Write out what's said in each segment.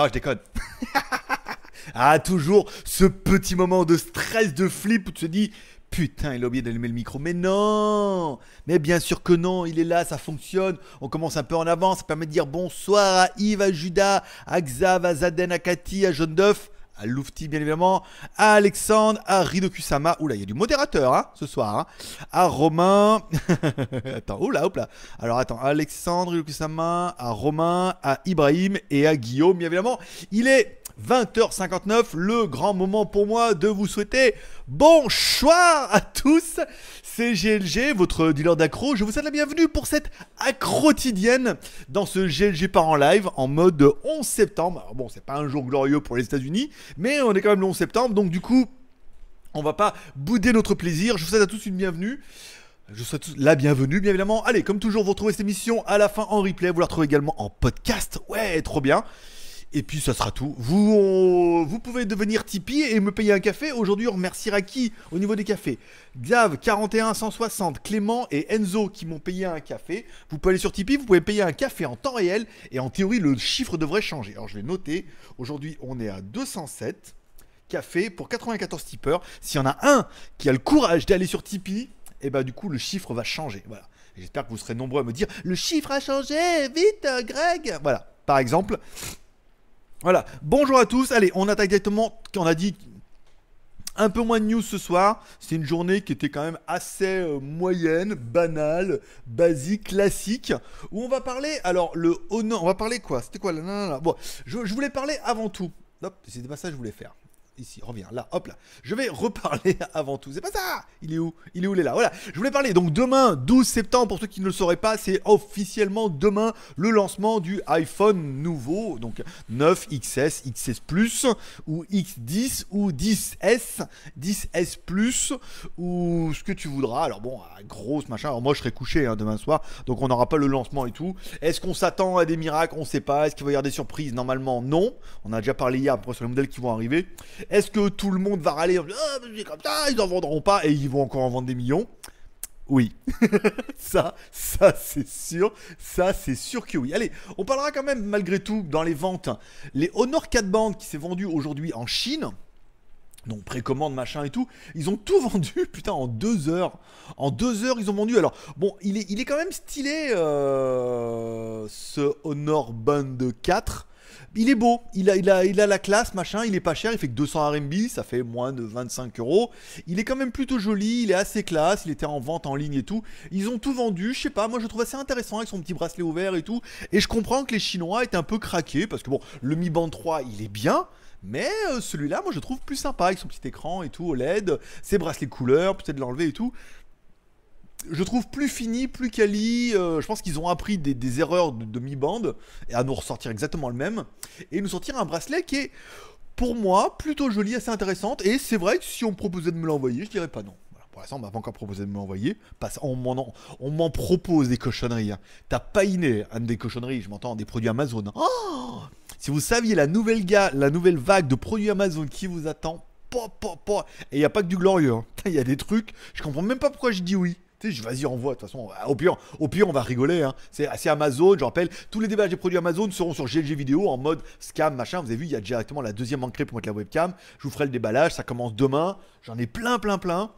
Non, je déconne. ah, toujours ce petit moment de stress, de flip où tu te dis Putain, il a oublié d'allumer le micro. Mais non Mais bien sûr que non, il est là, ça fonctionne. On commence un peu en avance, ça permet de dire bonsoir à Yves, à Judas, à Xav, à Zaden, à Cathy, à Jaune d'œuf, à Loufti bien évidemment, à Alexandre, à Ridokusama. Oula, il y a du modérateur hein, ce soir. Hein. À Romain. attends, oula, hop là. Alors attends, Alexandre, Ridokusama, à Romain, à Ibrahim et à Guillaume bien évidemment. Il est 20h59, le grand moment pour moi de vous souhaiter bonsoir à tous. C'est GLG, votre dealer d'accro. Je vous souhaite la bienvenue pour cette accro quotidienne dans ce GLG par en live en mode 11 septembre. Bon, c'est pas un jour glorieux pour les États-Unis, mais on est quand même le 11 septembre, donc du coup, on va pas bouder notre plaisir. Je vous souhaite à tous une bienvenue. Je vous souhaite la bienvenue, bien évidemment. Allez, comme toujours, vous retrouvez cette émission à la fin en replay. Vous la retrouvez également en podcast. Ouais, trop bien. Et puis ça sera tout. Vous, pouvez devenir Tipeee et me payer un café. Aujourd'hui, on remerciera qui au niveau des cafés? Xav, 41 160, Clément et Enzo qui m'ont payé un café. Vous pouvez aller sur Tipeee, vous pouvez payer un café en temps réel. Et en théorie, le chiffre devrait changer. Alors je vais noter. Aujourd'hui, on est à 207 cafés pour 94 tipeurs. S'il y en a un qui a le courage d'aller sur Tipeee, et eh ben, du coup, le chiffre va changer. Voilà. J'espère que vous serez nombreux à me dire le chiffre a changé, vite, Greg. Voilà. Par exemple, voilà, bonjour à tous. Allez, on attaque directement. On a dit un peu moins de news ce soir. C'est une journée qui était quand même assez euh, moyenne, banale, basique, classique. Où on va parler. Alors, le honneur. On va parler quoi? C'était quoi? Bon, je, je, voulais parler avant tout. Hop, c'était pas ça que je voulais faire ici, reviens, là, hop là. Je vais reparler avant tout. C'est pas ça Il est où? Il est où? Il est là. Voilà. Je voulais parler. Donc demain, 12 septembre, pour ceux qui ne le sauraient pas, c'est officiellement demain le lancement du iPhone nouveau. Donc 9 XS, XS Plus, ou X10, ou 10S, 10S Plus, ou ce que tu voudras. Alors bon, grosse machin. Alors moi, je serai couché hein, demain soir, donc on n'aura pas le lancement et tout. Est-ce qu'on s'attend à des miracles? On sait pas. Est-ce qu'il va y avoir des surprises? Normalement, non. On a déjà parlé hier sur les modèles qui vont arriver. Est-ce que tout le monde va râler ah, comme ça, ils en vendront pas et ils vont encore en vendre des millions? Oui, ça, ça c'est sûr, ça c'est sûr que oui. Allez, on parlera quand même malgré tout dans les ventes. Les Honor 4 bandes qui s'est vendu aujourd'hui en Chine, donc précommande machin et tout, ils ont tout vendu putain en deux heures. En deux heures ils ont vendu. Alors bon, il est, il est quand même stylé euh, ce Honor Band 4 il est beau, il a, la classe, machin, il est pas cher, il fait que 200 RMB, ça fait moins de 25 euros. Il est quand même plutôt joli, il est assez classe, il était en vente en ligne et tout. Ils ont tout vendu, je sais pas, moi je trouve assez intéressant avec son petit bracelet ouvert et tout. Et je comprends que les Chinois étaient un peu craqués, parce que bon, le Mi Band 3, il est bien, mais euh, celui-là, moi je trouve plus sympa avec son petit écran et tout, OLED, ses bracelets couleurs, peut-être l'enlever et tout je trouve plus fini, plus quali. Euh, je pense qu'ils ont appris des, erreurs de, mi-band et à nous ressortir exactement le même. Et nous sortir un bracelet qui est, pour moi, plutôt joli, assez intéressante. Et c'est vrai que si on proposait de me l'envoyer, je dirais pas non. pour l'instant, on m'a pas encore proposé de me l'envoyer. On m'en propose des cochonneries. Hein. T'as pas inné un des cochonneries, je m'entends, des produits Amazon. Oh si vous saviez la nouvelle, la nouvelle vague de produits Amazon qui vous attend, et il a pas que du glorieux. Hein. Il y a des trucs, je comprends même pas pourquoi je dis oui. Tu sais, vas-y, envoie. De toute façon, au pire, au pire, on va rigoler. Hein. C'est Amazon. Je rappelle, tous les débats des produits Amazon seront sur GLG vidéo en mode scam, machin. Vous avez vu, il y a directement la deuxième encrée pour mettre la webcam. Je vous ferai le déballage. Ça commence demain. J'en ai plein, plein, plein.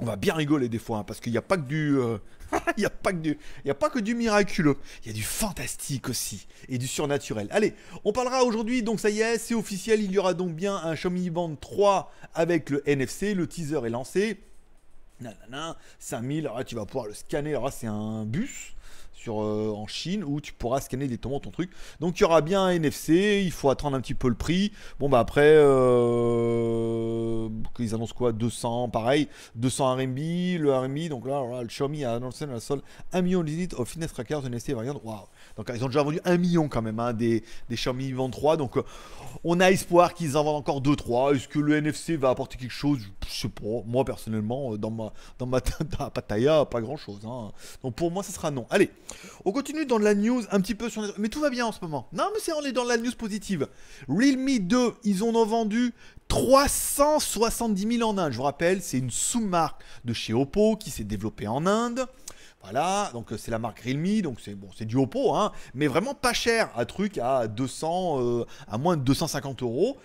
On va bien rigoler des fois, hein, parce qu'il n'y a pas que du. Euh, il a, pas que du, il a pas que du miraculeux. Il y a du fantastique aussi. Et du surnaturel. Allez, on parlera aujourd'hui. Donc, ça y est, c'est officiel. Il y aura donc bien un Xiaomi Band 3 avec le NFC. Le teaser est lancé nanana, 5000, alors là tu vas pouvoir le scanner, alors là c'est un bus sur, euh, en Chine où tu pourras scanner directement ton truc. Donc il y aura bien un NFC, il faut attendre un petit peu le prix. Bon bah après, euh, ils annoncent quoi? 200, pareil, 200 RMB, le RMB, donc là, le Xiaomi a annoncé dans la sol 1 million d'unités of fitness trackers NFC variant. Waouh donc ils ont déjà vendu un million quand même hein, des, des Xiaomi 23. Donc euh, on a espoir qu'ils en vendent encore 2-3. Est-ce que le NFC va apporter quelque chose? Je sais pas. Moi personnellement, euh, dans ma, dans ma, pataya, pas grand chose. Hein. Donc pour moi, ça sera non. Allez, on continue dans la news un petit peu sur Mais tout va bien en ce moment. Non, mais c'est on est dans la news positive. Realme 2, ils en ont vendu 370 000 en Inde. Je vous rappelle, c'est une sous-marque de chez Oppo qui s'est développée en Inde. Voilà, donc euh, c'est la marque Realme, donc c'est bon, c'est du Oppo, hein, mais vraiment pas cher, un truc à 200, euh, à moins de 250 euros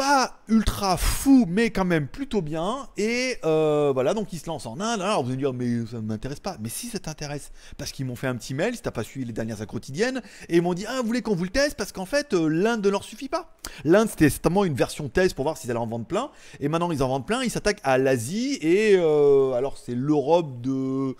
pas ultra fou, mais quand même plutôt bien. Et euh, voilà, donc il se lance en Inde. Alors vous allez dire, mais ça ne m'intéresse pas. Mais si ça t'intéresse, parce qu'ils m'ont fait un petit mail, si t'as pas suivi les dernières quotidiennes, et ils m'ont dit, ah, vous voulez qu'on vous le teste? Parce qu'en fait, l'Inde ne leur suffit pas. L'Inde, c'était certainement une version test pour voir s'ils allaient en vendre plein. Et maintenant, ils en vendent plein. Ils s'attaquent à l'Asie. Et alors, c'est l'Europe de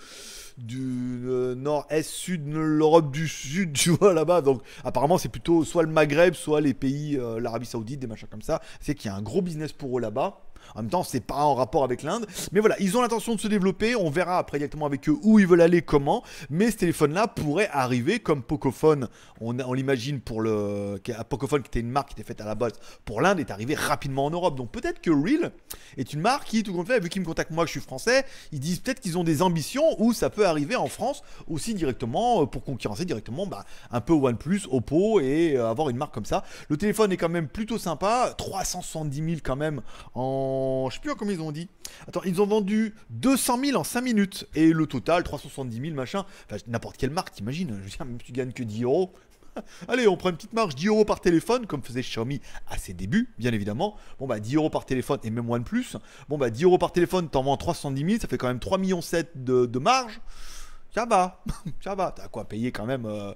du euh, nord-est, sud, l'Europe du sud, tu vois, là-bas. Donc, apparemment, c'est plutôt soit le Maghreb, soit les pays, euh, l'Arabie Saoudite, des machins comme ça. C'est qu'il y a un gros business pour eux là-bas. En même temps, c'est pas en rapport avec l'Inde. Mais voilà, ils ont l'intention de se développer. On verra après directement avec eux où ils veulent aller, comment. Mais ce téléphone-là pourrait arriver comme Pocophone. On, l'imagine pour le. Pocophone, qui était une marque qui était faite à la base pour l'Inde, est arrivé rapidement en Europe. Donc peut-être que Real est une marque qui, tout compte fait, vu qu'ils me contactent moi, que je suis français, ils disent peut-être qu'ils ont des ambitions où ça peut arriver en France aussi directement euh, pour concurrencer directement bah, un peu OnePlus, Oppo et euh, avoir une marque comme ça. Le téléphone est quand même plutôt sympa. 370 000 quand même en je sais plus combien ils ont dit. Attends, ils ont vendu 200 000 en 5 minutes. Et le total, 370 000, machin. Enfin, n'importe quelle marque, t'imagines. Je veux dire, même si tu gagnes que 10 euros. Allez, on prend une petite marge, 10 euros par téléphone, comme faisait Xiaomi à ses débuts, bien évidemment. Bon, bah 10 euros par téléphone et même OnePlus. Bon, bah 10 euros par téléphone, t'en vends 370 000, ça fait quand même 3,7 millions de, de marge. Ça va, ça va. T'as quoi payer quand même. Euh,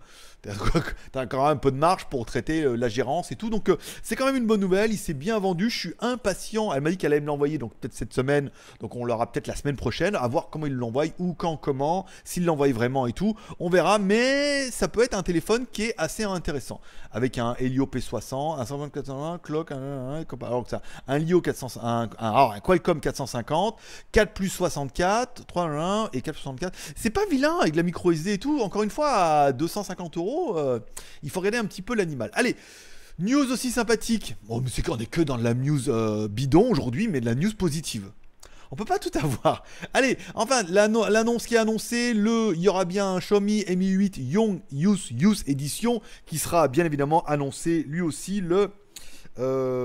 T'as quand même un peu de marge pour traiter euh, la gérance et tout. Donc euh, c'est quand même une bonne nouvelle. Il s'est bien vendu. Je suis impatient. Elle m'a dit qu'elle allait me l'envoyer donc peut-être cette semaine. Donc on l'aura peut-être la semaine prochaine. À voir comment il l'envoie, où, quand, comment, s'il l'envoie vraiment et tout. On verra. Mais ça peut être un téléphone qui est assez intéressant. Avec un Helio P60, un 124 clock, un, un, ça, un Lio 400, un, un, Qualcomm 450, 4 plus 64, 3 et 464. C'est pas vilain avec la micro SD et tout. Encore une fois à 250 euros euh, il faut regarder un petit peu l'animal. Allez, news aussi sympathique. Bon, mais c'est qu'on est que dans la news euh, bidon aujourd'hui, mais de la news positive. On peut pas tout avoir. Allez, enfin, l'annonce qui est annoncée, le, il y aura bien un Xiaomi Mi 8 Young Use Use Edition qui sera bien évidemment annoncé lui aussi le 19, euh,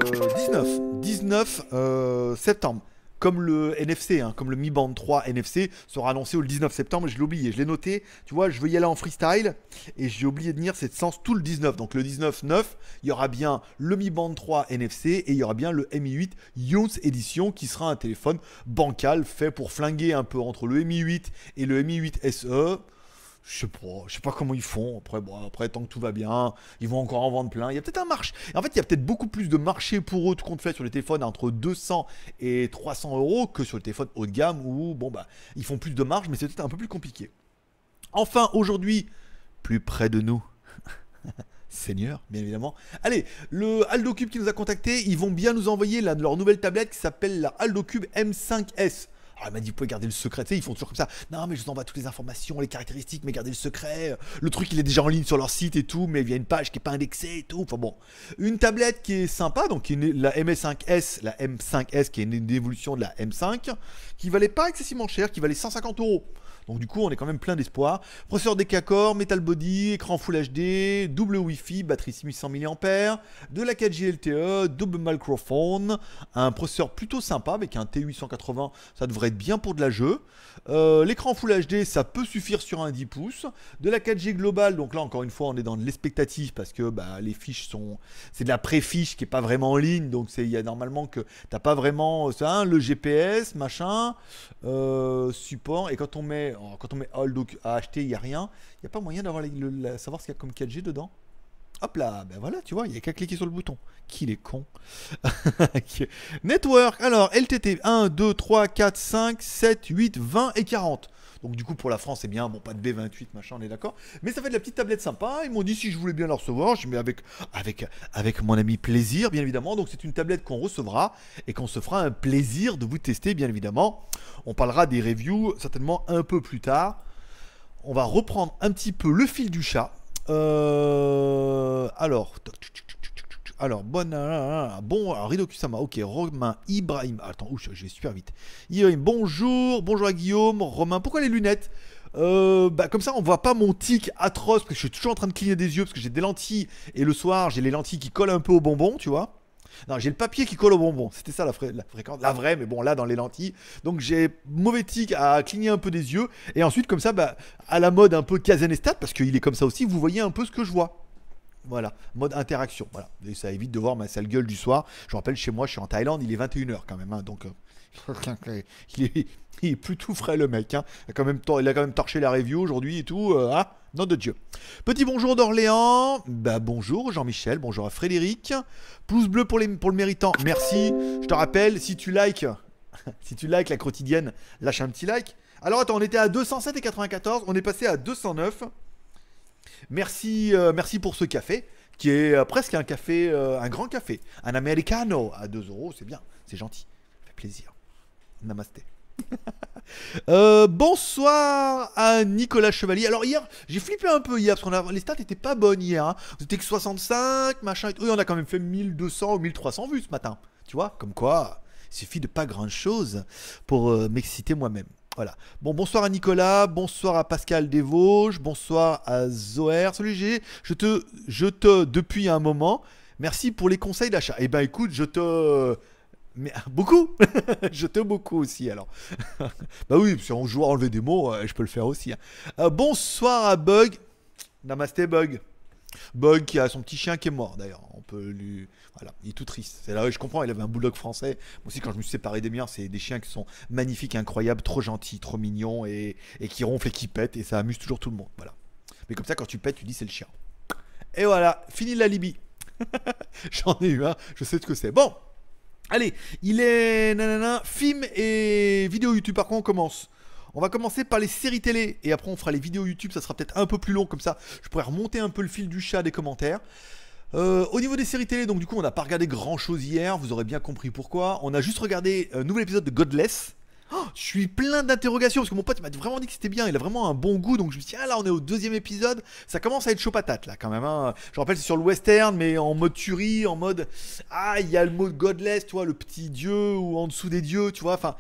19 septembre comme le NFC, hein, comme le Mi Band 3 NFC sera annoncé le 19 septembre. Je l'ai oublié, je l'ai noté. Tu vois, je veux y aller en freestyle et j'ai oublié de dire c'est sens tout le 19. Donc le 19 9, il y aura bien le Mi Band 3 NFC et il y aura bien le Mi 8 Youth Edition qui sera un téléphone bancal fait pour flinguer un peu entre le Mi 8 et le Mi 8 SE. Je sais pas, je sais pas comment ils font. Après, bon, après, tant que tout va bien, ils vont encore en vendre plein. Il y a peut-être un marché. En fait, il y a peut-être beaucoup plus de marché pour eux, tout compte fait, sur les téléphones entre 200 et 300 euros que sur les téléphones haut de gamme où, bon, bah, ils font plus de marge, mais c'est peut-être un peu plus compliqué. Enfin, aujourd'hui, plus près de nous. Seigneur, bien évidemment. Allez, le Aldo Cube qui nous a contacté, ils vont bien nous envoyer leur nouvelle tablette qui s'appelle la Aldo Cube M5S. Ah, il m'a dit, vous pouvez garder le secret. Tu sais, ils font toujours comme ça. Non, mais je vous envoie toutes les informations, les caractéristiques, mais gardez le secret. Le truc, il est déjà en ligne sur leur site et tout, mais il y a une page qui n'est pas indexée et tout. Enfin bon. Une tablette qui est sympa, donc la MS5S, la M5S, qui est une évolution de la M5, qui valait pas excessivement cher, qui valait 150 euros. Donc du coup, on est quand même plein d'espoir. Processeur Decacor, Metal Body, écran Full HD, double Wi-Fi, batterie 6800 mAh, de la 4G LTE, double microphone, un processeur plutôt sympa avec un T880, ça devrait être bien pour de la jeu. Euh, l'écran Full HD, ça peut suffire sur un 10 pouces. De la 4G globale, donc là encore une fois, on est dans de l'expectative parce que bah, les fiches sont, c'est de la pré-fiche qui est pas vraiment en ligne, donc il y a normalement que t'as pas vraiment ça, le GPS, machin, euh, support, et quand on met quand on met all à acheter, il n'y a rien. Il n'y a pas moyen d'avoir savoir ce qu'il y a comme 4G dedans. Hop là, ben voilà, tu vois, il n'y a qu'à cliquer sur le bouton. Qu'il est con. Network, alors LTT 1, 2, 3, 4, 5, 7, 8, 20 et 40. Donc du coup pour la France c'est bien, bon pas de B28 machin, on est d'accord. Mais ça fait de la petite tablette sympa. Ils m'ont dit si je voulais bien la recevoir, je mets avec, avec, avec mon ami plaisir bien évidemment. Donc c'est une tablette qu'on recevra et qu'on se fera un plaisir de vous tester bien évidemment. On parlera des reviews certainement un peu plus tard. On va reprendre un petit peu le fil du chat. Euh, alors, alors, bon, bon, alors, Rido Kusama, ok, Romain, Ibrahim, attends, je vais super vite. Ibrahim, bonjour, bonjour à Guillaume, Romain, pourquoi les lunettes? Euh, bah, comme ça on voit pas mon tic atroce parce que je suis toujours en train de cligner des yeux parce que j'ai des lentilles et le soir j'ai les lentilles qui collent un peu au bonbon tu vois Non, j'ai le papier qui colle au bonbon. C'était ça la, fréquence. La vraie, mais bon, là, dans les lentilles. Donc, j'ai mauvais tic à cligner un peu des yeux. Et ensuite, comme ça, bah, à la mode un peu Kazanestat, parce qu'il est comme ça aussi, vous voyez un peu ce que je vois. Voilà, mode interaction. Voilà. Ça évite de voir ma sale gueule du soir. Je rappelle, chez moi, je suis en Thaïlande, il est 21h quand même. Hein, donc, euh, il, est, il, est, plus tout frais, le mec. Hein. Il, a quand même, il torché la review aujourd'hui et tout. Ah, nom de Dieu. Petit bonjour d'Orléans. Bah, bonjour Jean-Michel. Bonjour à Frédéric. Pouce bleu pour le méritant. Merci. Je te rappelle, si tu likes, si tu likes la quotidienne, lâche un petit like. Alors attends, on était à 207 et 94. On est passé à 209. Merci, euh, merci pour ce café, qui est euh, presque un café, euh, un grand café. Un americano à 2 euros, c'est bien, c'est gentil. Ça fait plaisir. Namasté. bonsoir à Nicolas Chevalier. Alors hier, j'ai flippé un peu hier parce que les stats étaient pas bonnes hier. Hein. C'était que 65, machin. Oui, on a quand même fait 1200 ou 1300 vues ce matin. Tu vois, comme quoi, il suffit de pas grand chose pour m'exciter moi-même. Voilà. Bon, bonsoir à Nicolas, bonsoir à Pascal Desvosges, bonsoir à Zoer. Salut G, je te, je te, depuis un moment, merci pour les conseils d'achat. Eh ben écoute, je te... Mais beaucoup? Je te beaucoup aussi alors. bah oui, si on joue à enlever des mots, euh, je peux le faire aussi. Hein. Euh, bonsoir à Bug. Namasté Bug. Bug qui a son petit chien qui est mort d'ailleurs. On peut lui. Voilà, il est tout triste. C'est là, je comprends, il avait un bulldog français. Moi aussi, quand je me suis séparé des miens, c'est des chiens qui sont magnifiques, incroyables, trop gentils, trop mignons et, qui ronflent et qui pètent et ça amuse toujours tout le monde. Voilà. Mais comme ça, quand tu pètes, tu dis c'est le chien. Et voilà, fini la Libye. J'en ai eu un, je sais ce que c'est. Bon, allez, il est nanana, film et vidéo YouTube. Par contre, on commence. On va commencer par les séries télé et après on fera les vidéos YouTube, ça sera peut-être un peu plus long comme ça. Je pourrais remonter un peu le fil du chat des commentaires. Euh, au niveau des séries télé, donc du coup on n'a pas regardé grand chose hier, vous aurez bien compris pourquoi. On a juste regardé un nouvel épisode de Godless. Oh, je suis plein d'interrogations parce que mon pote m'a vraiment dit que c'était bien, il a vraiment un bon goût donc je me suis dit ah là on est au deuxième épisode, ça commence à être chaud patate là quand même. Hein. Je rappelle c'est sur le western mais en mode tuerie, en mode ah il y a le mot godless, tu vois, le petit dieu ou en dessous des dieux, tu vois, enfin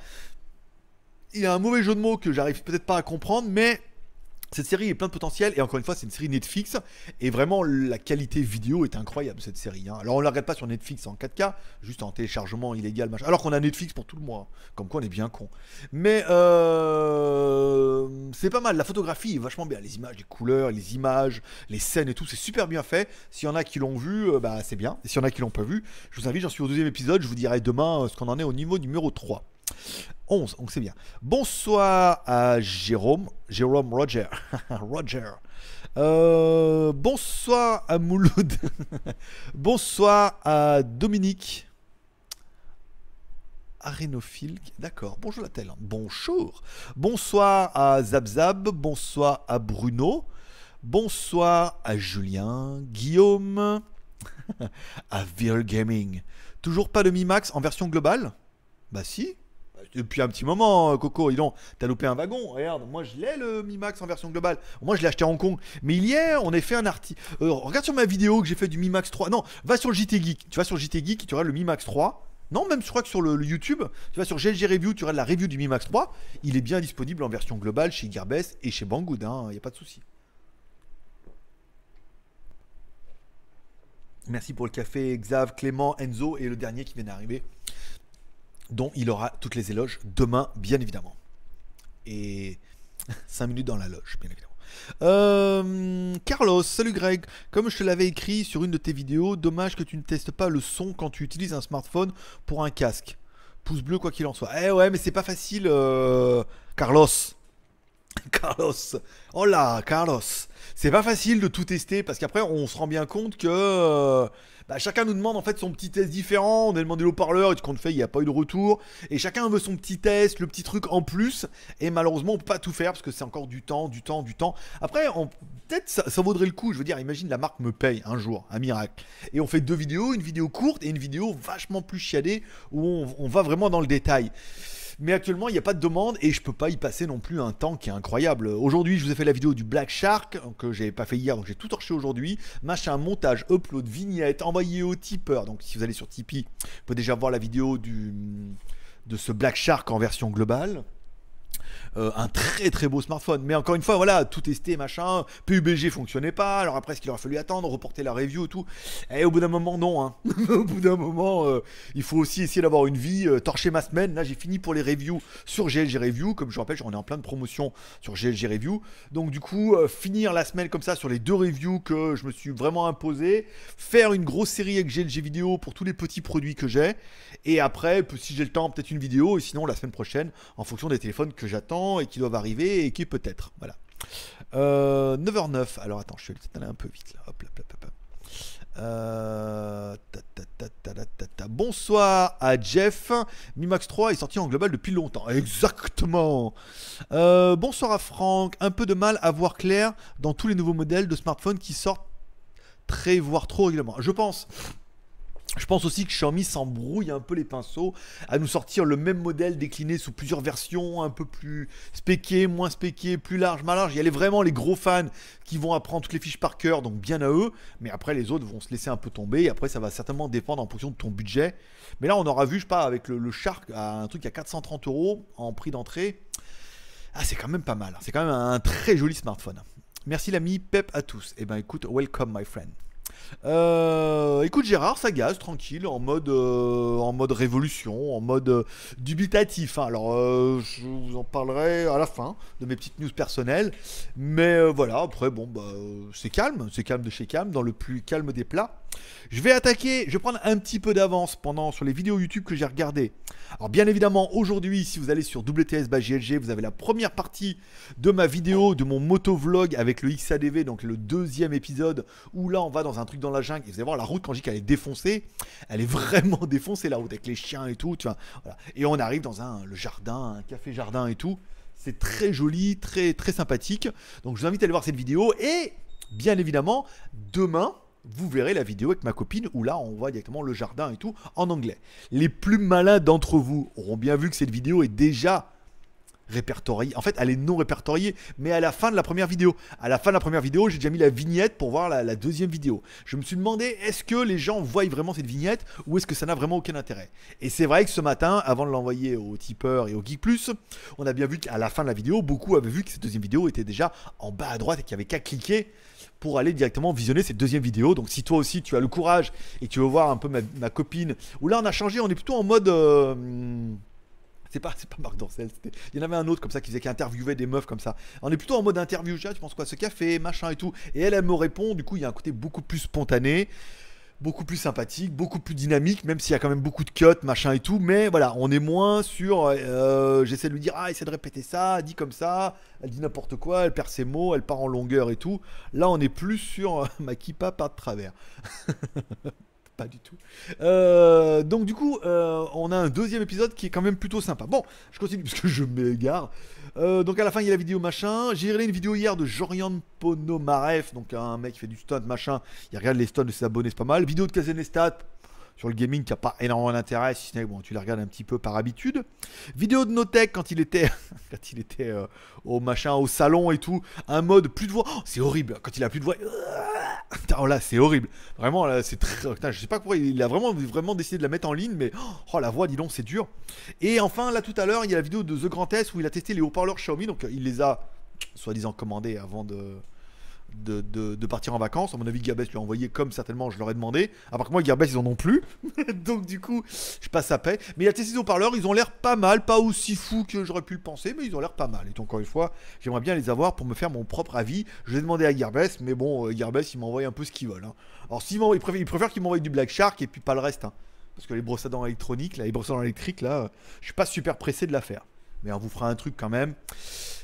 il y a un mauvais jeu de mots que j'arrive peut-être pas à comprendre, mais cette série est plein de potentiel et encore une fois c'est une série Netflix et vraiment la qualité vidéo est incroyable cette série. Hein. Alors on la regarde pas sur Netflix en 4K, juste en téléchargement illégal machin. Alors qu'on a Netflix pour tout le mois, comme quoi on est bien con. Mais euh, c'est pas mal, la photographie est vachement bien, les images, les couleurs, les images, les scènes et tout, c'est super bien fait. S'il y en a qui l'ont vu, euh, bah c'est bien. Et s'il y en a qui l'ont pas vu, je vous invite, j'en suis au deuxième épisode, je vous dirai demain euh, ce qu'on en est au niveau numéro 3. 11, donc c'est bien. Bonsoir à Jérôme, Jérôme Roger. Roger. Euh, bonsoir à Mouloud. bonsoir à Dominique. Arénophile, d'accord. Bonjour la telle. Bonjour. Bonsoir à Zabzab. Bonsoir à Bruno. Bonsoir à Julien, Guillaume, à Vir Gaming. Toujours pas de Mi Max en version globale? Bah si, depuis un petit moment, Coco. Ils t'as loupé un wagon. Regarde, moi je l'ai le Mi Max en version globale. Moi je l'ai acheté à Hong Kong. Mais hier, on a fait un article. Euh, regarde sur ma vidéo que j'ai fait du Mi Max 3. Non, va sur le JT Geek. Tu vas sur JT Geek, tu auras le Mi Max 3. Non, même je crois que sur le, YouTube, tu vas sur GLG Review, tu auras la review du Mi Max 3. Il est bien disponible en version globale chez Gearbest et chez Banggood. Il hein, n'y a pas de souci. Merci pour le café, Xav, Clément, Enzo et le dernier qui vient d'arriver dont il aura toutes les éloges demain, bien évidemment. Et 5 minutes dans la loge, bien évidemment. Euh, Carlos, salut Greg. Comme je te l'avais écrit sur une de tes vidéos, dommage que tu ne testes pas le son quand tu utilises un smartphone pour un casque. Pouce bleu, quoi qu'il en soit. Eh ouais, mais c'est pas facile, euh, Carlos. Carlos. Oh là, Carlos. C'est pas facile de tout tester parce qu'après, on se rend bien compte que. Euh, bah, chacun nous demande en fait son petit test différent. On a demandé au parleur et qu'on fait, il n'y a pas eu de retour. Et chacun veut son petit test, le petit truc en plus. Et malheureusement, on peut pas tout faire parce que c'est encore du temps, du temps, du temps. Après, peut-être ça, vaudrait le coup. Je veux dire, imagine la marque me paye un jour, un miracle. Et on fait deux vidéos, une vidéo courte et une vidéo vachement plus chiadée où on va vraiment dans le détail. Mais actuellement, il n'y a pas de demande et je peux pas y passer non plus un temps qui est incroyable. Aujourd'hui, je vous ai fait la vidéo du Black Shark que j'ai pas fait hier, donc j'ai tout torché aujourd'hui. Machin, montage, upload, vignette, envoyé au tipeur. Donc si vous allez sur Tipeee, vous pouvez déjà voir la vidéo de ce Black Shark en version globale. Euh, un très très beau smartphone. Mais encore une fois, voilà, tout testé, machin. PUBG fonctionnait pas. Alors après, est-ce qu'il aurait fallu attendre, reporter la review et tout Et au bout d'un moment, non. Hein. au bout d'un moment, euh, il faut aussi essayer d'avoir une vie, euh, torcher ma semaine. Là, j'ai fini pour les reviews sur GLG Review. Comme je vous rappelle, j'en ai en plein de promotions sur GLG Review. Donc du coup, finir la semaine comme ça sur les deux reviews que je me suis vraiment imposé. Faire une grosse série avec GLG Vidéo pour tous les petits produits que j'ai. Et après, si j'ai le temps, peut-être une vidéo. Et sinon, la semaine prochaine, en fonction des téléphones que j'attends et qui doivent arriver et qui peut-être. Voilà. 9h09. Euh, Alors attends, je vais aller un peu vite là. Hop, Bonsoir à Jeff. Mi Max 3 est sorti en global depuis longtemps. Exactement. Euh, bonsoir à Franck. Un peu de mal à voir clair dans tous les nouveaux modèles de smartphones qui sortent très, voire trop régulièrement. Je pense je pense aussi que Xiaomi s'embrouille un peu les pinceaux à nous sortir le même modèle décliné sous plusieurs versions, un peu plus spéqué, moins spéqué, plus large, mal large. Il y a vraiment les gros fans qui vont apprendre toutes les fiches par cœur, donc bien à eux. Mais après, les autres vont se laisser un peu tomber. Et après, ça va certainement dépendre en fonction de ton budget. Mais là, on aura vu, je sais pas, avec le, Shark, un truc à 430 euros en prix d'entrée. Ah, c'est quand même pas mal. C'est quand même un très joli smartphone. Merci l'ami, pep à tous. Eh ben écoute, welcome my friend. Euh, écoute Gérard, ça gaz, tranquille, en mode, euh, en mode révolution, en mode euh, dubitatif. Hein. Alors, je vous en parlerai à la fin de mes petites news personnelles. Mais voilà, après, bon, bah, c'est calme, c'est calme de chez calme, dans le plus calme des plats. Je vais attaquer, je vais prendre un petit peu d'avance pendant sur les vidéos YouTube que j'ai regardées. Alors bien évidemment, aujourd'hui, si vous allez sur WTS GLG, vous avez la première partie de ma vidéo, de mon motovlog avec le XADV, donc le deuxième épisode, où là on va dans un truc dans la jungle, et vous allez voir la route quand je dis qu'elle est défoncée, elle est vraiment défoncée la route, avec les chiens et tout, Et on arrive dans un, le jardin, un café jardin et tout. C'est très joli, très très sympathique. Donc je vous invite à aller voir cette vidéo et bien évidemment, demain, vous verrez la vidéo avec ma copine où là on voit directement le jardin et tout en anglais. Les plus malins d'entre vous auront bien vu que cette vidéo est déjà répertoriée. En fait, elle est non répertoriée, mais à la fin de la première vidéo. À la fin de la première vidéo, j'ai déjà mis la vignette pour voir la, deuxième vidéo. Je me suis demandé, est-ce que les gens voient vraiment cette vignette ou est-ce que ça n'a vraiment aucun intérêt? Et c'est vrai que ce matin, avant de l'envoyer au tipeur et au Geek Plus, on a bien vu qu'à la fin de la vidéo, beaucoup avaient vu que cette deuxième vidéo était déjà en bas à droite et qu'il n'y avait qu'à cliquer pour aller directement visionner cette deuxième vidéo. Donc si toi aussi tu as le courage et tu veux voir un peu ma, copine, où là on a changé, on est plutôt en mode... Euh, c'est pas, pas Marc Dorcel, il y en avait un autre comme ça qui faisait qui interviewait des meufs comme ça. On est plutôt en mode interview, tu penses quoi, ce café, machin et tout. Et elle, elle me répond, du coup il y a un côté beaucoup plus spontané beaucoup plus sympathique, beaucoup plus dynamique, même s'il y a quand même beaucoup de cuts, machin et tout. Mais voilà, on est moins sur. Euh, j'essaie de lui dire, ah, essaie de répéter ça, dit comme ça, elle dit n'importe quoi, elle perd ses mots, elle part en longueur et tout. Là, on est plus sur ma kippa part de travers. pas du tout. Euh, donc du coup, euh, on a un deuxième épisode qui est quand même plutôt sympa. Bon, je continue parce que je m'égare. Euh, donc à la fin, il y a la vidéo machin. J'ai regardé une vidéo hier de Jorian Ponomarev, donc un mec qui fait du stunt machin. Il regarde les stunts de ses abonnés, c'est pas mal. Vidéo de Kazenestat sur le gaming qui a pas énormément d'intérêt, si ce n'est bon, tu les regardes un petit peu par habitude. Vidéo de Notech quand il était, quand il était euh, au machin, au salon et tout, un mode plus de voix. Oh, c'est horrible quand il a plus de voix. Oh là, c'est horrible. Vraiment, là, c'est très. je sais pas pourquoi il a vraiment, vraiment décidé de la mettre en ligne, mais oh la voix, dis donc, c'est dur. Et enfin, là tout à l'heure, il y a la vidéo de The Grand S où il a testé les haut-parleurs Xiaomi, donc il les a soi-disant commandés avant de de, partir en vacances. À mon avis, Gearbest lui a envoyé comme certainement je leur ai demandé. Alors que moi, Gearbest, ils en ont plus. Donc, du coup, je passe à paix. Mais il y a testé haut-parleurs, ils ont l'air pas mal. Pas aussi fous que j'aurais pu le penser, mais ils ont l'air pas mal. Et encore une fois, j'aimerais bien les avoir pour me faire mon propre avis. Je vais demander à Gearbest, mais bon, euh, Gearbest, ils m'envoient un peu ce qu'ils veulent. Hein. Alors, s'ils ils préfèrent, ils préfèrent qu'ils m'envoient du Black Shark et puis pas le reste. Hein. Parce que les brosses à dents électroniques, là, les brosses à dents électriques, là, je suis pas super pressé de la faire. Mais on vous fera un truc quand même.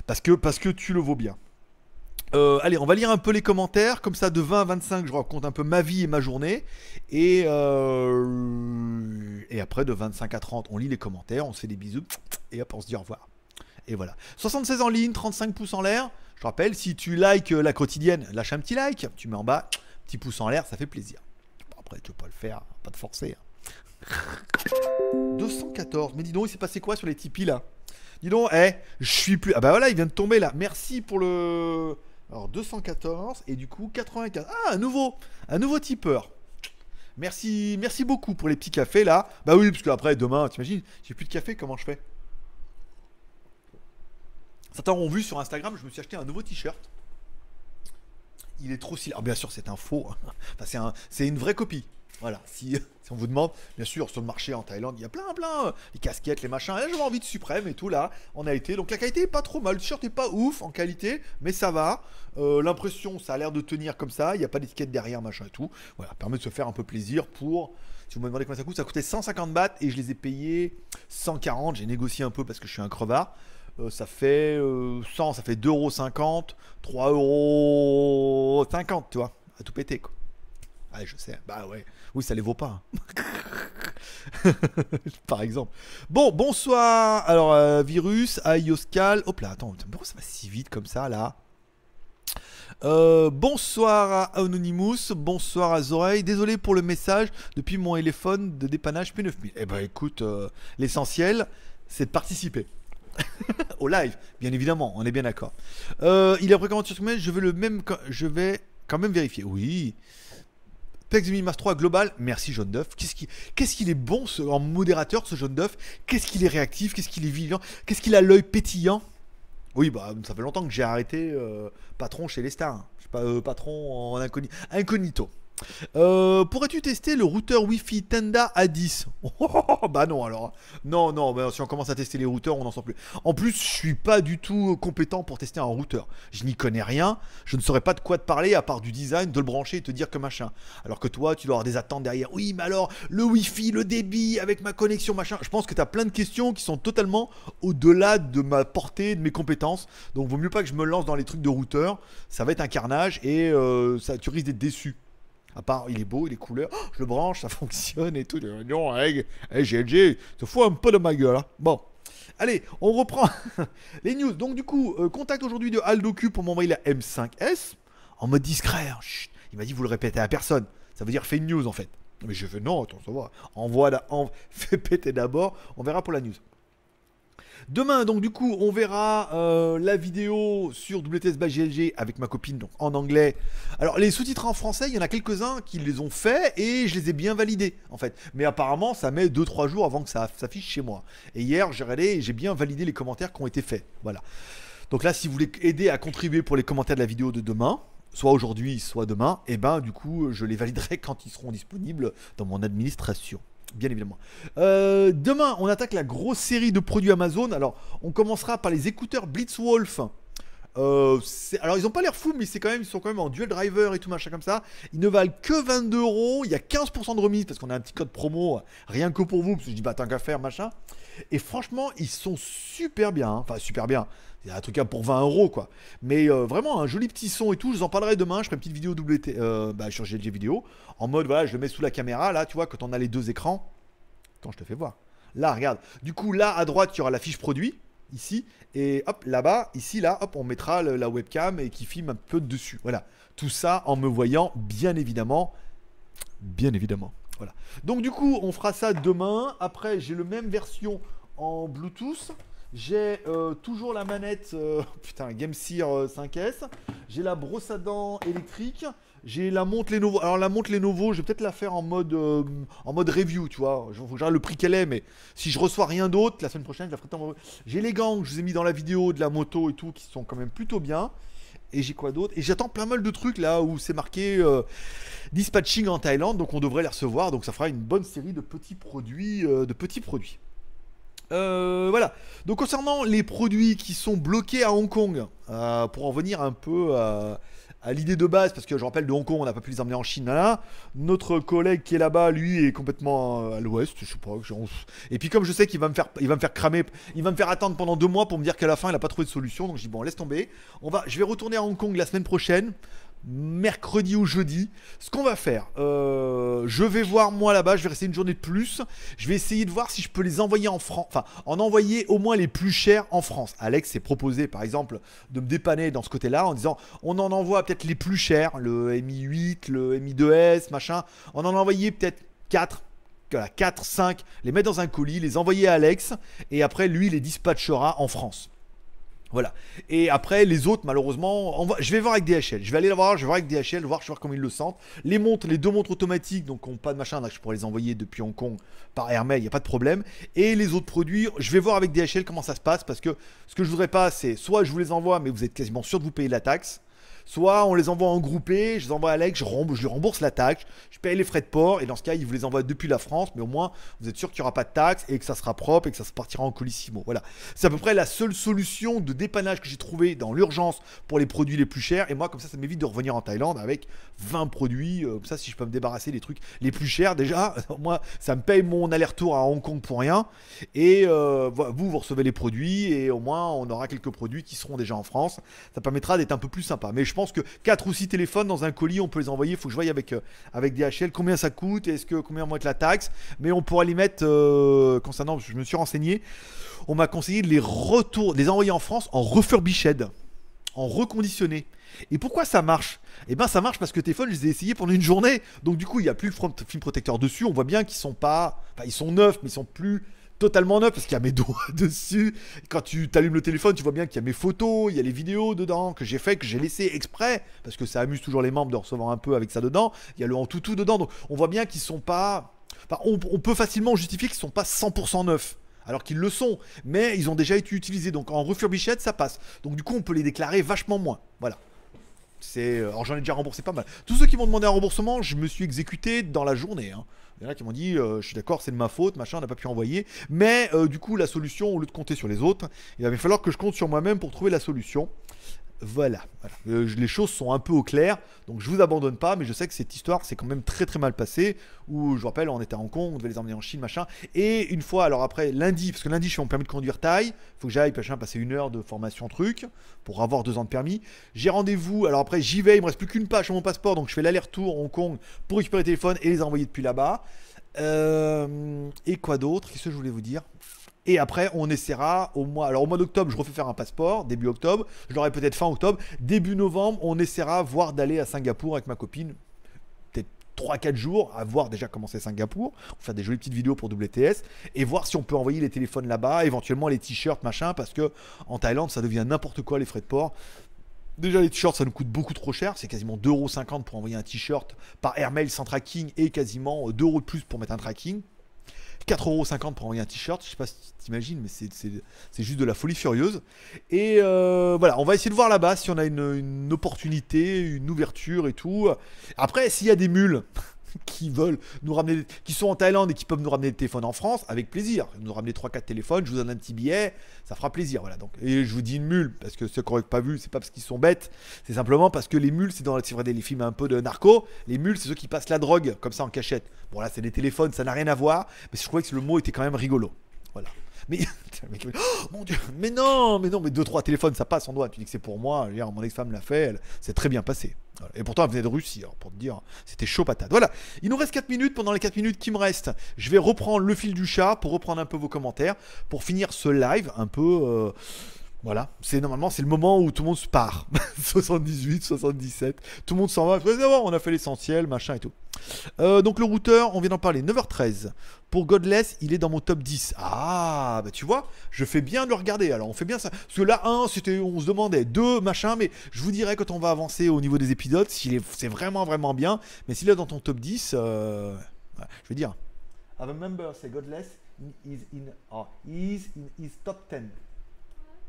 Parce que, parce que tu le vaux bien. Euh, allez, on va lire un peu les commentaires. Comme ça, de 20 à 25, je raconte un peu ma vie et ma journée. Et, euh, et après, de 25 à 30, on lit les commentaires, on se fait des bisous. Et hop, on se dit au revoir. Et voilà. 76 en ligne, 35 pouces en l'air. Je rappelle, si tu likes la quotidienne, lâche un petit like. Tu mets en bas, petit pouce en l'air, ça fait plaisir. après, tu peux pas le faire, pas te forcer. 214. Mais dis donc, il s'est passé quoi sur les Tipeee là? Dis donc, eh, je suis plus. Ah bah voilà, il vient de tomber là. Merci pour le. Alors 214 et du coup 95. Ah, un nouveau, un nouveau tipeur. Merci, merci beaucoup pour les petits cafés là. Bah oui, parce que après demain, t'imagines, j'ai plus de café, comment je fais? Certains ont vu sur Instagram, je me suis acheté un nouveau t-shirt. Il est trop stylé. Ah, bien sûr, c'est un faux. Enfin, c'est une vraie copie. Voilà, si, on vous demande, bien sûr, sur le marché en Thaïlande, il y a plein, plein, les casquettes, les machins. Là, j'avais envie de suprême et tout, là, on a été. Donc la qualité est pas trop mal. Le t-shirt est pas ouf en qualité, mais ça va. Euh, l'impression, ça a l'air de tenir comme ça. Il n'y a pas d'étiquette derrière, machin et tout. Voilà, permet de se faire un peu plaisir pour. Si vous me demandez combien ça coûte, ça coûtait 150 bahts et je les ai payés 140. J'ai négocié un peu parce que je suis un crevard. Euh, ça fait 100, euh, ça fait 2,50€, 3,50€, tu vois, à tout péter quoi. Ah, je sais, bah ouais, oui, ça les vaut pas. Par exemple. Bon, bonsoir. Alors, euh, virus, Ayoscal. Hop là, attends, pourquoi ça va si vite comme ça là? Bonsoir à Anonymous, bonsoir à Zoreille. Désolé pour le message depuis mon téléphone de dépannage P9000. Eh ben écoute, l'essentiel, c'est de participer. au live, bien évidemment, on est bien d'accord. Euh, il est précommandé sur je le même, je vais quand même vérifier. Oui. Pex Minimas 3 global, merci Jaune d'œuf. Qu'est-ce qu'il est bon ce, en modérateur ce jaune d'œuf? Qu'est-ce qu'il est réactif? Qu'est-ce qu'il est vivant Qu'est-ce qu'il a l'œil pétillant? Oui, bah ça fait longtemps que j'ai arrêté euh, patron chez les stars. Je sais pas, euh, patron en incognito. Euh, pourrais-tu tester le routeur Wi-Fi Tenda A10 Bah non alors. Non, non, bah, si on commence à tester les routeurs, on n'en sort plus. En plus, je suis pas du tout compétent pour tester un routeur. Je n'y connais rien. Je ne saurais pas de quoi te parler à part du design, de le brancher et te dire que machin. Alors que toi, tu dois avoir des attentes derrière. Oui, mais alors, le Wi-Fi, le débit, avec ma connexion, machin. Je pense que tu plein de questions qui sont totalement au-delà de ma portée, de mes compétences. Donc, vaut mieux pas que je me lance dans les trucs de routeur. Ça va être un carnage et euh, tu risques d'être déçu. À part, il est beau, il est couleur. Oh, je le branche, ça fonctionne et tout. Non, hey, GLG, te fous un peu de ma gueule. Hein. Bon. Allez, on reprend les news. Donc, du coup, euh, contact aujourd'hui de AldoQ pour m'envoyer la M5S en mode discret. Hein. Il m'a dit, vous le répétez à personne. Ça veut dire une news en fait. Mais je fais non, attends, ça va. Envoie la, en, fais péter d'abord. On verra pour la news. Demain, donc du coup, on verra euh, la vidéo sur WTS GLG avec ma copine, en anglais. Alors, les sous-titres en français, il y en a quelques-uns qui les ont faits et je les ai bien validés, en fait. Mais apparemment, ça met 2-3 jours avant que ça s'affiche chez moi. Et hier, j'ai regardé et j'ai bien validé les commentaires qui ont été faits. Voilà. Donc là, si vous voulez aider à contribuer pour les commentaires de la vidéo de demain, soit aujourd'hui, soit demain, et eh ben du coup, je les validerai quand ils seront disponibles dans mon administration bien évidemment. Euh, demain, on attaque la grosse série de produits Amazon. Alors, on commencera par les écouteurs Blitzwolf. Euh, alors ils n'ont pas l'air fous, mais c'est quand même, ils sont quand même en dual driver et tout machin comme ça. Ils ne valent que 22 euros. Il y a 15% de remise parce qu'on a un petit code promo rien que pour vous. Parce que je dis bah tant qu'à faire machin. Et franchement, ils sont super bien. Hein. Enfin super bien. Il y a un truc pour 20 euros quoi. Mais euh, vraiment un joli petit son et tout. Je vous en parlerai demain. Je ferai une petite vidéo WT euh, bah, sur GLG vidéo. En mode voilà, je le mets sous la caméra là, tu vois, quand on a les deux écrans. Attends, je te fais voir. Là, regarde. Du coup, là à droite, il y aura la fiche produit ici. Et hop, là-bas, ici, là, hop, on mettra la webcam et qui filme un peu dessus. Voilà. Tout ça en me voyant, bien évidemment. Bien évidemment. Voilà. Donc du coup, on fera ça demain. Après, j'ai le même version en Bluetooth. J'ai euh, toujours la manette, euh, putain, GameSear 5S. Euh, j'ai la brosse à dents électrique. J'ai la montre Lenovo. Alors la montre Lenovo, je vais peut-être la faire en mode, en mode review, tu vois. Je le prix qu'elle est, mais si je reçois rien d'autre, la semaine prochaine, je la ferai. J'ai les gants que je vous ai mis dans la vidéo de la moto et tout, qui sont quand même plutôt bien. Et j'ai quoi d'autre? Et j'attends plein mal de trucs là où c'est marqué dispatching en Thaïlande, donc on devrait les recevoir. Donc ça fera une bonne série de petits produits, de petits produits. Euh, voilà. Donc concernant les produits qui sont bloqués à Hong Kong, euh, pour en venir un peu à, l'idée de base, parce que je rappelle de Hong Kong, on n'a pas pu les emmener en Chine. Notre collègue qui est là-bas, lui, est complètement à l'ouest. Je sais pas. Et puis comme je sais qu'il va me faire, il va me faire cramer, il va me faire attendre pendant deux mois pour me dire qu'à la fin il n'a pas trouvé de solution. Donc je dis bon, laisse tomber. On va, je vais retourner à Hong Kong la semaine prochaine mercredi ou jeudi. Ce qu'on va faire, euh, je vais voir moi là-bas, je vais rester une journée de plus. Je vais essayer de voir si je peux les envoyer en France, enfin en envoyer au moins les plus chers en France. Alex s'est proposé par exemple de me dépanner dans ce côté-là en disant on en envoie peut-être les plus chers, le Mi 8, le Mi 2S, machin. On en envoyait peut-être 4. 4, 5, les mettre dans un colis, les envoyer à Alex, et après lui les dispatchera en France. Voilà. Et après, les autres, malheureusement, on je vais voir avec DHL. Je vais aller voir, je vais voir avec DHL, voir, je vais comment ils le sentent. Les montres, les deux montres automatiques, donc ont pas de machin, donc je pourrais les envoyer depuis Hong Kong par airmail, il n'y a pas de problème. Et les autres produits, je vais voir avec DHL comment ça se passe, parce que ce que je voudrais pas, c'est soit je vous les envoie, mais vous êtes quasiment sûr de vous payer la taxe. Soit on les envoie en groupé, je les envoie à Alex, je, je lui rembourse la taxe, je paye les frais de port, et dans ce cas, il vous les envoie depuis la France, mais au moins, vous êtes sûr qu'il n'y aura pas de taxe et que ça sera propre et que ça se partira en colissimo. Voilà. C'est à peu près la seule solution de dépannage que j'ai trouvé dans l'urgence pour les produits les plus chers. Et moi, comme ça, ça m'évite de revenir en Thaïlande avec 20 produits. Euh, comme ça, si je peux me débarrasser des trucs les plus chers, déjà, moi, ça me paye mon aller-retour à Hong Kong pour rien. Et euh, vous, vous recevez les produits, et au moins, on aura quelques produits qui seront déjà en France. Ça permettra d'être un peu plus sympa. Mais je pense que 4 ou 6 téléphones dans un colis, on peut les envoyer. Il faut que je voie avec, euh, avec DHL combien ça coûte, est-ce que combien va être la taxe? Mais on pourra les mettre, euh, concernant, je me suis renseigné, on m'a conseillé de les, retour, les envoyer en France en refurbished, en reconditionné. Et pourquoi ça marche? Eh bien ça marche parce que téléphone, je les ai essayés pendant une journée. Donc du coup, il n'y a plus le film protecteur dessus. On voit bien qu'ils sont pas... Enfin, ils sont neufs, mais ils sont plus totalement neuf parce qu'il y a mes doigts dessus. Quand tu t'allumes le téléphone, tu vois bien qu'il y a mes photos, il y a les vidéos dedans que j'ai fait, que j'ai laissé exprès parce que ça amuse toujours les membres de recevoir un peu avec ça dedans. Il y a le en tout dedans, donc on voit bien qu'ils sont pas. Enfin, on, peut facilement justifier qu'ils sont pas 100% neufs alors qu'ils le sont, mais ils ont déjà été utilisés. Donc en refurbished, ça passe. Donc du coup, on peut les déclarer vachement moins. Voilà. C'est, euh, alors j'en ai déjà remboursé pas mal. Tous ceux qui m'ont demandé un remboursement, je me suis exécuté dans la journée. Hein. Il y en a qui m'ont dit, euh, je suis d'accord, c'est de ma faute, machin, on n'a pas pu envoyer. Mais euh, du coup, la solution, au lieu de compter sur les autres, il va falloir que je compte sur moi-même pour trouver la solution. Voilà, euh, les choses sont un peu au clair, donc je vous abandonne pas, mais je sais que cette histoire s'est quand même très très mal passée. Où je vous rappelle, on était à Hong Kong, on devait les emmener en Chine, machin. Et une fois, alors après lundi, parce que lundi je suis en permis de conduire taille, faut que j'aille passer une heure de formation truc pour avoir deux ans de permis. J'ai rendez-vous, alors après j'y vais, il me reste plus qu'une page sur mon passeport, donc je fais l'aller-retour Hong Kong pour récupérer le téléphone et les envoyer depuis là-bas. Euh, et quoi d'autre? Qu'est-ce que je voulais vous dire? Et après, on essaiera au mois. Alors, au mois d'octobre, je refais faire un passeport, début octobre. Je l'aurai peut-être fin octobre. Début novembre, on essaiera, voir d'aller à Singapour avec ma copine. Peut-être 3-4 jours, à voir déjà comment c'est Singapour. Faire des jolies petites vidéos pour WTS. Et voir si on peut envoyer les téléphones là-bas, éventuellement les t-shirts, machin. Parce que en Thaïlande, ça devient n'importe quoi les frais de port. Déjà, les t-shirts, ça nous coûte beaucoup trop cher. C'est quasiment 2,50€ pour envoyer un t-shirt par airmail sans tracking et quasiment 2€ de plus pour mettre un tracking. 4,50€ pour envoyer un t-shirt. Je sais pas si t'imagines, mais c'est juste de la folie furieuse. Et euh, voilà, on va essayer de voir là-bas si on a une, opportunité, une ouverture et tout. Après, s'il y a des mules qui veulent nous ramener, qui sont en Thaïlande et qui peuvent nous ramener des téléphones en France, avec plaisir. Nous ramener 3-4 téléphones, je vous donne un petit billet, ça fera plaisir. Voilà. Donc, et je vous dis une mule, parce que ceux qui n'auraient pas vu, c'est pas parce qu'ils sont bêtes, c'est simplement parce que les mules, c'est dans vrai, les films un peu de narco, les mules, c'est ceux qui passent la drogue comme ça en cachette. Bon, là, c'est des téléphones, ça n'a rien à voir, mais je trouvais que le mot était quand même rigolo. Voilà. Mais, oh, mon Dieu, mais non, mais non, mais 2-3 téléphones, ça passe en doigt. Tu dis que c'est pour moi. mon ex-femme l'a fait, c'est très bien passé. Et pourtant, elle venait de Russie, pour te dire, c'était chaud patate. Voilà, il nous reste 4 minutes. Pendant les 4 minutes qui me restent, je vais reprendre le fil du chat pour reprendre un peu vos commentaires, pour finir ce live un peu. Euh, voilà, c'est normalement c'est le moment où tout le monde se part. 78, 77, tout le monde s'en va. on a fait l'essentiel, machin et tout. Euh, donc le routeur, on vient d'en parler, 9h13. Pour Godless, il est dans mon top 10. Ah, bah tu vois, je fais bien de le regarder. Alors on fait bien ça. Parce que là, 1, c'était, on se demandait, 2, machin, mais je vous dirai quand on va avancer au niveau des épisodes, s'il est, c'est vraiment, vraiment bien. Mais s'il est dans ton top 10, euh, je vais dire. I remember, c'est Godless, is in, is in his top 10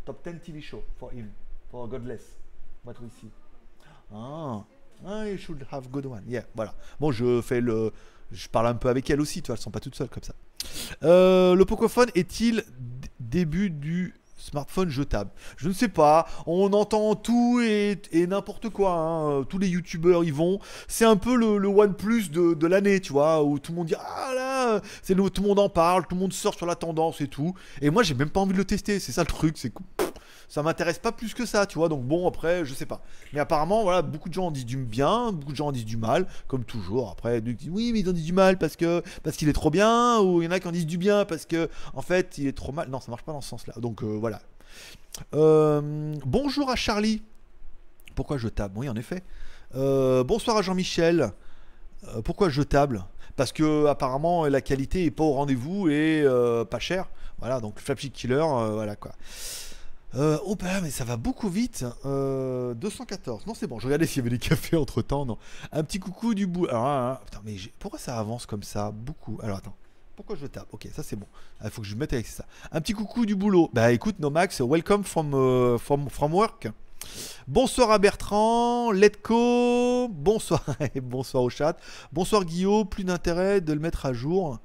top 10 TV show for him, for Godless. Va trouver ici. Ah, ah, you should have good one. Yeah, voilà. Bon, je fais le. Je parle un peu avec elle aussi, tu vois, elles sont pas toutes seules comme ça. Euh, le Pocophone est-il début du smartphone jetable Je ne sais pas. On entend tout et, n'importe quoi. Hein. Tous les youtubeurs y vont. C'est un peu le, OnePlus de, de l'année, tu vois, où tout le monde dit Ah là, c'est tout le monde en parle, tout le monde sort sur la tendance et tout. Et moi, j'ai même pas envie de le tester. C'est ça le truc. C'est ça m'intéresse pas plus que ça, tu vois. Donc bon, après, je sais pas. Mais apparemment, voilà, beaucoup de gens en disent du bien, beaucoup de gens en disent du mal, comme toujours. Après, oui, mais ils en disent du mal parce qu'il est trop bien, ou il y en a qui en disent du bien parce que en fait, il est trop mal. Non, ça marche pas dans ce sens-là. Donc euh, voilà. Euh, bonjour à Charlie. Pourquoi je table? Oui, en effet. Euh, bonsoir à Jean-Michel. pourquoi je table? Parce que apparemment la qualité est pas au rendez-vous et pas cher. Voilà, donc Flapshift Killer, voilà quoi. Euh, oh bah mais ça va beaucoup vite. Euh, 214. Non c'est bon. Je regardais s'il y avait des cafés entre temps. Non. Un petit coucou du bout. Alors, ah, ah, putain mais pourquoi ça avance comme ça Beaucoup? Alors attends. Pourquoi je tape? Ok ça c'est bon. Il faut que je mette avec ça. Un petit coucou du boulot. Bah écoute Nomax, welcome from, euh, from, work. Bonsoir à Bertrand, Letco, bonsoir et bonsoir au chat. Bonsoir Guillaume, plus d'intérêt de le mettre à jour.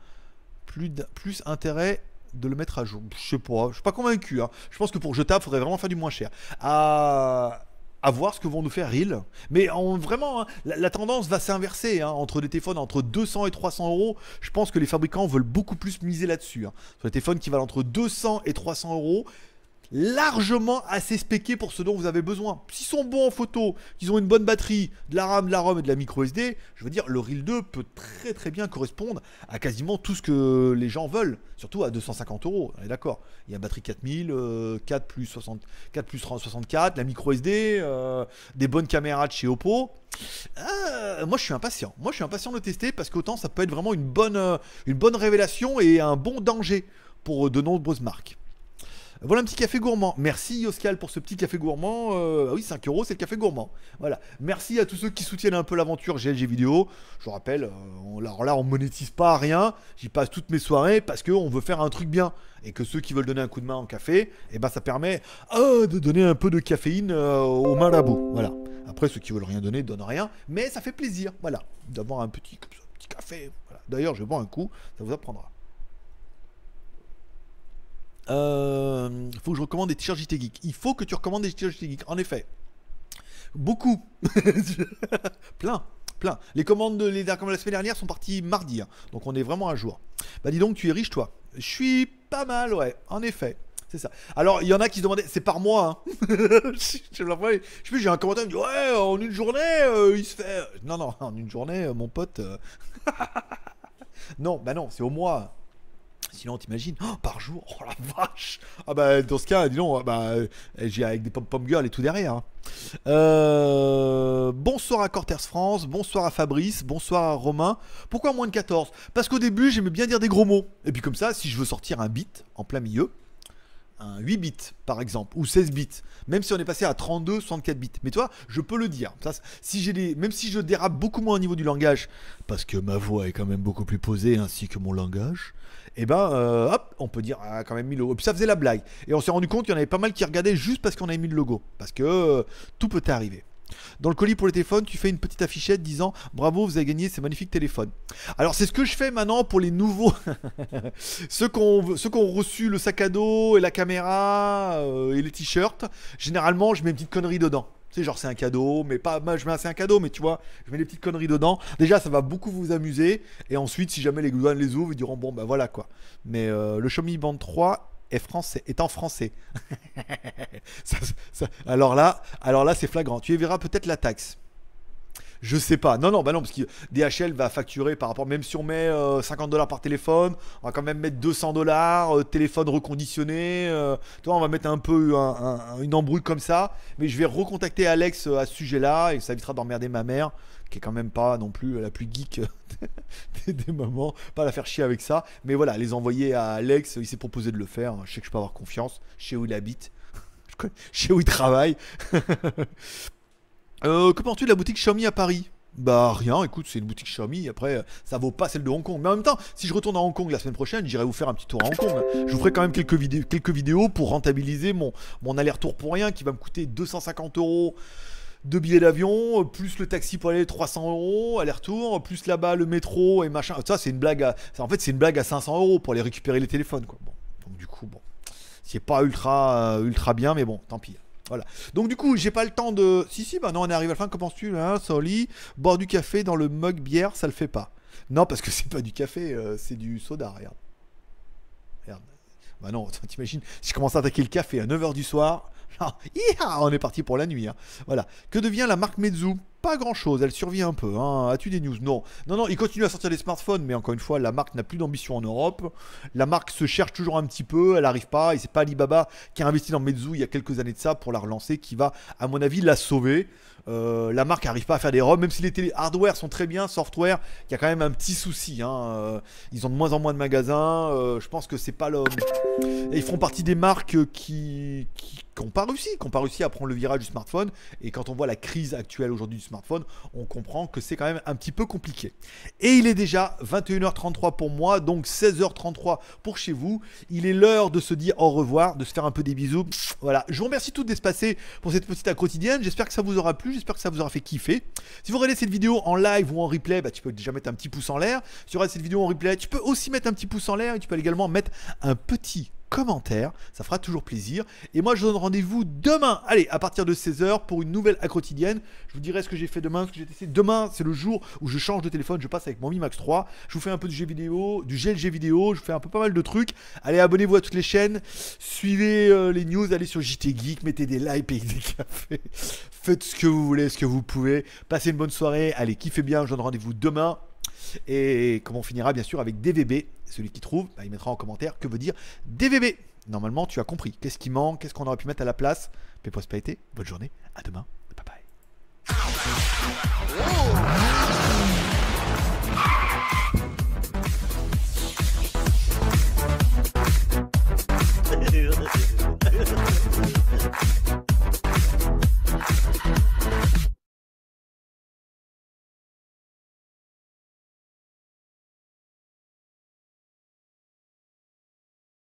Plus, plus intérêt de le mettre à jour. Je sais pas, je suis pas convaincu. Hein. Je pense que pour Jeta, il faudrait vraiment faire du moins cher. À, à voir ce que vont nous faire Reel. Mais en, vraiment, hein, la, tendance va s'inverser hein, entre des téléphones entre 200 et 300 euros. Je pense que les fabricants veulent beaucoup plus miser là-dessus. Sur les téléphones qui valent entre 200 et 300 euros, largement assez spéqués pour ce dont vous avez besoin. S'ils sont bons en photo, qu'ils ont une bonne batterie, de la RAM, de la ROM et de la micro SD, je veux dire, le Reel 2 peut très très bien correspondre à quasiment tout ce que les gens veulent, surtout à 250 euros. On est d'accord. Il y a batterie 4000, 4 plus 60, 4 plus 64, la micro SD, euh, des bonnes caméras de chez Oppo. Euh, moi je suis impatient. Moi je suis impatient de tester parce qu'autant ça peut être vraiment euh, une bonne révélation et un bon danger pour de nombreuses marques. Voilà un petit café gourmand. Merci Yoscal pour ce petit café gourmand. Euh, ah oui, 5 euros, c'est le café gourmand. Voilà. Merci à tous ceux qui soutiennent un peu l'aventure GLG vidéo. Je vous rappelle, euh, alors là, on monétise pas rien. J'y passe toutes mes soirées parce qu'on veut faire un truc bien. Et que ceux qui veulent donner un coup de main en café, eh ben ça permet euh, de donner un peu de caféine au marabouts. Voilà. Après, ceux qui veulent rien donner, donnent rien. Mais ça fait plaisir, voilà, d'avoir un petit, petit café. D'ailleurs, je vais boire un coup, ça vous apprendra. Euh, faut que je recommande des t-shirts JT Geek. Il faut que tu recommandes des t-shirts JT Geek, en effet. Beaucoup. plein, plein. Les commandes de les recommandations la semaine dernière sont parties mardi, hein. donc on est vraiment à jour. Bah dis donc, tu es riche toi. Je suis pas mal, ouais, en effet. C'est ça. Alors, il y en a qui se demandaient, c'est par mois. Hein. je sais j'ai un commentaire qui me dit, ouais, en une journée, euh, il se fait. Non, non, en une journée, euh, mon pote. non, bah non, c'est au mois. Sinon, t'imagines, oh, par jour, oh la vache Ah bah, dans ce cas, dis donc, bah, j'ai avec des pom-pom girls et tout derrière. Hein. Euh, bonsoir à Corters France, bonsoir à Fabrice, bonsoir à Romain. Pourquoi moins de 14 Parce qu'au début, j'aimais bien dire des gros mots. Et puis comme ça, si je veux sortir un bit en plein milieu, un 8 bits par exemple, ou 16 bits, même si on est passé à 32, 64 bits. Mais toi, je peux le dire. Si j'ai même si je dérape beaucoup moins au niveau du langage, parce que ma voix est quand même beaucoup plus posée ainsi que mon langage, et eh ben euh, hop, on peut dire ah, quand même mis le logo. Et puis ça faisait la blague. Et on s'est rendu compte qu'il y en avait pas mal qui regardaient juste parce qu'on avait mis le logo. Parce que euh, tout peut arriver. Dans le colis pour le téléphone, tu fais une petite affichette disant bravo, vous avez gagné ces magnifiques téléphones. Alors c'est ce que je fais maintenant pour les nouveaux, ceux qui ont, reçu le sac à dos et la caméra euh, et les t-shirts. Généralement, je mets une petite connerie dedans. C'est genre c'est un cadeau, mais pas je mets un cadeau, mais tu vois, je mets des petites conneries dedans. Déjà, ça va beaucoup vous amuser. Et ensuite, si jamais les douanes les ouvrent, ils diront bon bah voilà quoi. Mais euh, le Xiaomi Band 3 est français, est en français. alors là, alors là c'est flagrant. Tu y verras peut-être la taxe. Je sais pas. Non, non, bah non, parce que DHL va facturer par rapport, même si on met 50 euh, dollars par téléphone, on va quand même mettre 200 dollars, euh, téléphone reconditionné. Euh, toi, on va mettre un peu une embrouille comme ça. Mais je vais recontacter Alex à ce sujet-là et ça évitera d'emmerder ma mère, qui est quand même pas non plus la plus geek des, moments. Pas la faire chier avec ça. Mais voilà, les envoyer à Alex, il s'est proposé de le faire. Je sais que je peux avoir confiance. Sais où il habite. Sais où il travaille. Euh, que penses-tu de la boutique Xiaomi à Paris? Bah rien, écoute, c'est une boutique Xiaomi, après ça vaut pas celle de Hong Kong. Mais en même temps, si je retourne à Hong Kong la semaine prochaine, j'irai vous faire un petit tour à Hong Kong. Je vous ferai quand même quelques, vidéos, quelques vidéos pour rentabiliser mon, mon aller-retour pour rien qui va me coûter 250 euros de billets d'avion, plus le taxi pour aller 300 euros, aller-retour, plus là-bas le métro et machin. Ça, c'est une blague à, en fait, c'est une blague à 500 euros pour aller récupérer les téléphones, quoi. Donc du coup, bon, c'est pas ultra, euh, ultra bien, mais bon, tant pis. Voilà. Donc du coup, j'ai pas le temps de. Si si, bah non, on est arrivé à la fin. Comment penses-tu là, Soli? Boire du café dans le mug bière, ça le fait pas. Non, parce que c'est pas du café, euh, c'est du soda. Regarde. Regarde. Bah non, t'imagines Si je commence à attaquer le café à 9h du soir, on est parti pour la nuit. Hein. Voilà. Que devient la marque Meizu? Pas grand chose, elle survit un peu. Hein. As-tu des news? Non. Non, non, il continue à sortir des smartphones, mais encore une fois, la marque n'a plus d'ambition en Europe. La marque se cherche toujours un petit peu, elle n'arrive pas. Et c'est pas Alibaba qui a investi dans Meizu il y a quelques années de ça pour la relancer qui va, à mon avis, la sauver. Euh, la marque n'arrive pas à faire des ROM, même si les télé hardware sont très bien, software, il y a quand même un petit souci. Hein. Euh, ils ont de moins en moins de magasins. Euh, je pense que c'est pas l'homme. Ils font partie des marques qui qui n'ont pas réussi, à prendre le virage du smartphone. Et quand on voit la crise actuelle aujourd'hui du smartphone, on comprend que c'est quand même un petit peu compliqué. Et il est déjà 21h33 pour moi, donc 16h33 pour chez vous. Il est l'heure de se dire au revoir, de se faire un peu des bisous. Voilà, je vous remercie toutes d'espacer pour cette petite quotidienne. J'espère que ça vous aura plu, j'espère que ça vous aura fait kiffer. Si vous regardez cette vidéo en live ou en replay, bah, tu peux déjà mettre un petit pouce en l'air. Si tu regardes cette vidéo en replay, tu peux aussi mettre un petit pouce en l'air et tu peux également mettre un petit commentaire, ça fera toujours plaisir. Et moi je vous donne rendez-vous demain, allez, à partir de 16h pour une nouvelle quotidienne. Je vous dirai ce que j'ai fait demain, ce que j'ai testé. Demain, c'est le jour où je change de téléphone, je passe avec mon Mi Max 3. Je vous fais un peu de jeux vidéo, du GLG vidéo, je fais un peu pas mal de trucs. Allez, abonnez-vous à toutes les chaînes, suivez euh, les news, allez sur JT Geek, mettez des likes, payez des cafés. Faites ce que vous voulez, ce que vous pouvez. Passez une bonne soirée, allez, kiffez bien, je vous donne rendez-vous demain. Et comme on finira bien sûr avec DVB, celui qui trouve, bah, il mettra en commentaire que veut dire DVB. Normalement, tu as compris. Qu'est-ce qui manque? Qu'est-ce qu'on aurait pu mettre à la place? Paix prospérité, bonne journée, à demain, bye bye.